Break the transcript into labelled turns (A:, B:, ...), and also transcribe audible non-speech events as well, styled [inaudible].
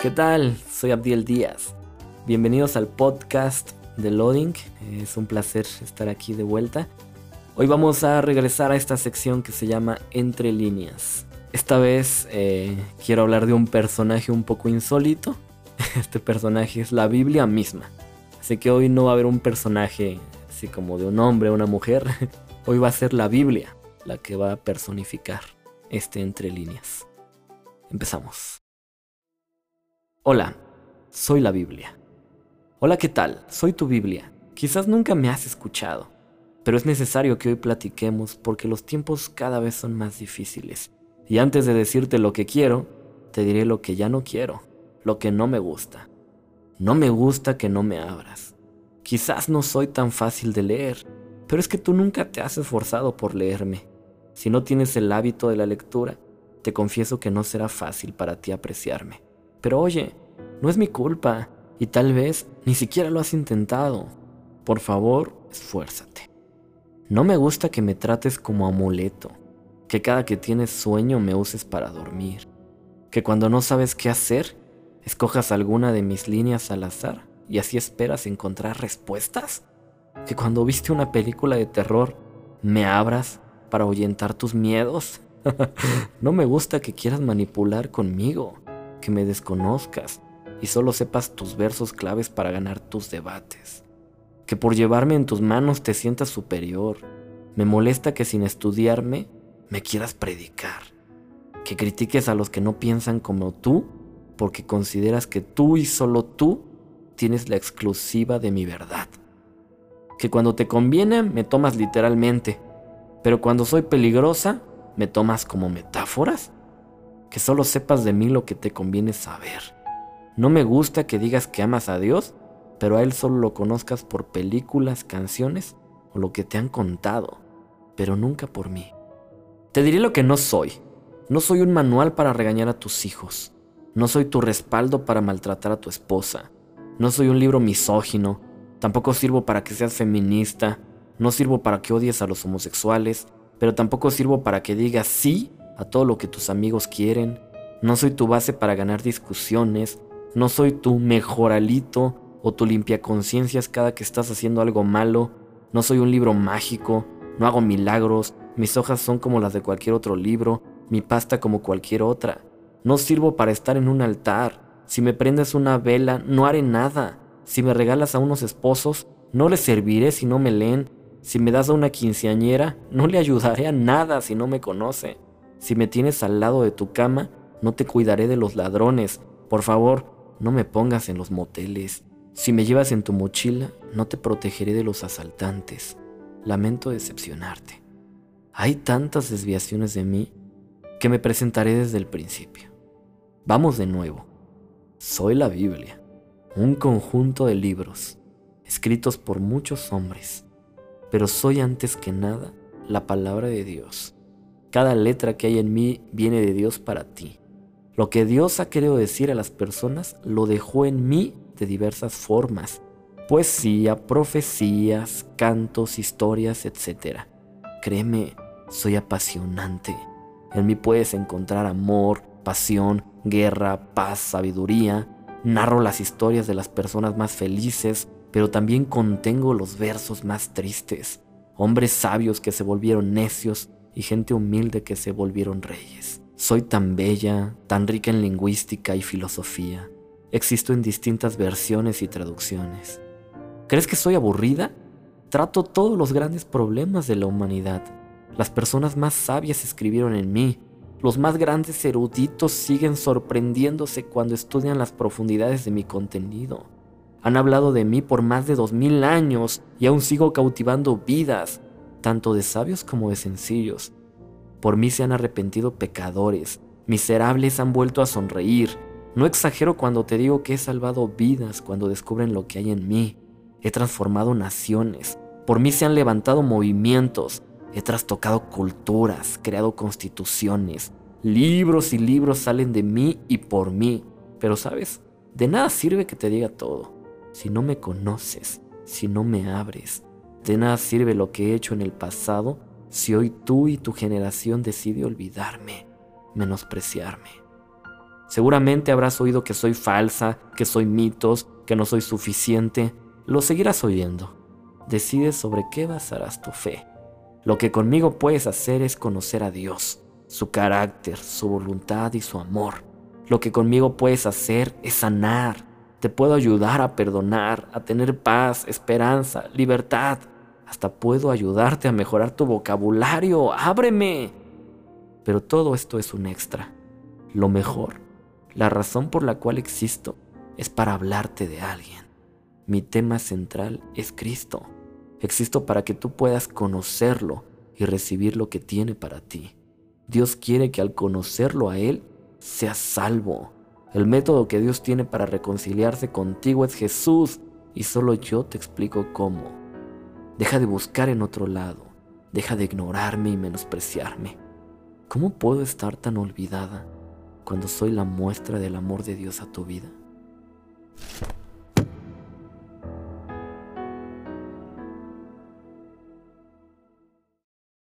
A: ¿Qué tal? Soy Abdiel Díaz. Bienvenidos al podcast de Loading. Es un placer estar aquí de vuelta. Hoy vamos a regresar a esta sección que se llama Entre líneas. Esta vez eh, quiero hablar de un personaje un poco insólito. [laughs] Este personaje es la Biblia misma. Así que hoy no va a haber un personaje así como de un hombre o una mujer. [laughs] Hoy va a ser la Biblia la que va a personificar este entre líneas. Empezamos. Hola, soy la Biblia. Hola, ¿qué tal? Soy tu Biblia. Quizás nunca me has escuchado, pero es necesario que hoy platiquemos porque los tiempos cada vez son más difíciles. Y antes de decirte lo que quiero, te diré lo que ya no quiero, lo que no me gusta. No me gusta que no me abras. Quizás no soy tan fácil de leer, pero es que tú nunca te has esforzado por leerme. Si no tienes el hábito de la lectura, te confieso que no será fácil para ti apreciarme. Pero oye, no es mi culpa y tal vez ni siquiera lo has intentado. Por favor, esfuérzate. No me gusta que me trates como amuleto, que cada que tienes sueño me uses para dormir, que cuando no sabes qué hacer, escojas alguna de mis líneas al azar y así esperas encontrar respuestas, que cuando viste una película de terror me abras para ahuyentar tus miedos. [laughs] no me gusta que quieras manipular conmigo que me desconozcas y solo sepas tus versos claves para ganar tus debates. Que por llevarme en tus manos te sientas superior. Me molesta que sin estudiarme me quieras predicar. Que critiques a los que no piensan como tú porque consideras que tú y solo tú tienes la exclusiva de mi verdad. Que cuando te conviene me tomas literalmente, pero cuando soy peligrosa me tomas como metáforas que solo sepas de mí lo que te conviene saber. No me gusta que digas que amas a Dios, pero a Él solo lo conozcas por películas, canciones o lo que te han contado, pero nunca por mí. Te diré lo que no soy. No soy un manual para regañar a tus hijos. No soy tu respaldo para maltratar a tu esposa. No soy un libro misógino. Tampoco sirvo para que seas feminista. No sirvo para que odies a los homosexuales. Pero tampoco sirvo para que digas sí a todo lo que tus amigos quieren. No soy tu base para ganar discusiones. No soy tu mejoralito o tu limpia conciencias cada que estás haciendo algo malo. No soy un libro mágico. No hago milagros. Mis hojas son como las de cualquier otro libro. Mi pasta como cualquier otra. No sirvo para estar en un altar. Si me prendes una vela, no haré nada. Si me regalas a unos esposos, no les serviré si no me leen. Si me das a una quinceañera, no le ayudaré a nada si no me conoce. Si me tienes al lado de tu cama, no te cuidaré de los ladrones. Por favor, no me pongas en los moteles. Si me llevas en tu mochila, no te protegeré de los asaltantes. Lamento decepcionarte. Hay tantas desviaciones de mí que me presentaré desde el principio. Vamos de nuevo. Soy la Biblia, un conjunto de libros, escritos por muchos hombres, pero soy antes que nada la palabra de Dios cada letra que hay en mí viene de Dios para ti. Lo que Dios ha querido decir a las personas lo dejó en mí de diversas formas. Poesía, profecías, cantos, historias, etc. Créeme, soy apasionante. En mí puedes encontrar amor, pasión, guerra, paz, sabiduría. Narro las historias de las personas más felices, pero también contengo los versos más tristes. Hombres sabios que se volvieron necios y gente humilde que se volvieron reyes. Soy tan bella, tan rica en lingüística y filosofía. Existo en distintas versiones y traducciones. ¿Crees que soy aburrida? Trato todos los grandes problemas de la humanidad. Las personas más sabias escribieron en mí. Los más grandes eruditos siguen sorprendiéndose cuando estudian las profundidades de mi contenido. Han hablado de mí por más de dos mil años y aún sigo cautivando vidas tanto de sabios como de sencillos. Por mí se han arrepentido pecadores, miserables han vuelto a sonreír. No exagero cuando te digo que he salvado vidas cuando descubren lo que hay en mí. He transformado naciones. Por mí se han levantado movimientos. He trastocado culturas, creado constituciones. Libros y libros salen de mí y por mí. Pero sabes, de nada sirve que te diga todo. Si no me conoces, si no me abres, de nada sirve lo que he hecho en el pasado si hoy tú y tu generación decide olvidarme, menospreciarme. Seguramente habrás oído que soy falsa, que soy mitos, que no soy suficiente. Lo seguirás oyendo. Decides sobre qué basarás tu fe. Lo que conmigo puedes hacer es conocer a Dios, su carácter, su voluntad y su amor. Lo que conmigo puedes hacer es sanar. Te puedo ayudar a perdonar, a tener paz, esperanza, libertad. Hasta puedo ayudarte a mejorar tu vocabulario. Ábreme. Pero todo esto es un extra. Lo mejor, la razón por la cual existo, es para hablarte de alguien. Mi tema central es Cristo. Existo para que tú puedas conocerlo y recibir lo que tiene para ti. Dios quiere que al conocerlo a Él, seas salvo. El método que Dios tiene para reconciliarse contigo es Jesús y solo yo te explico cómo. Deja de buscar en otro lado. Deja de ignorarme y menospreciarme. ¿Cómo puedo estar tan olvidada cuando soy la muestra del amor de Dios a tu vida?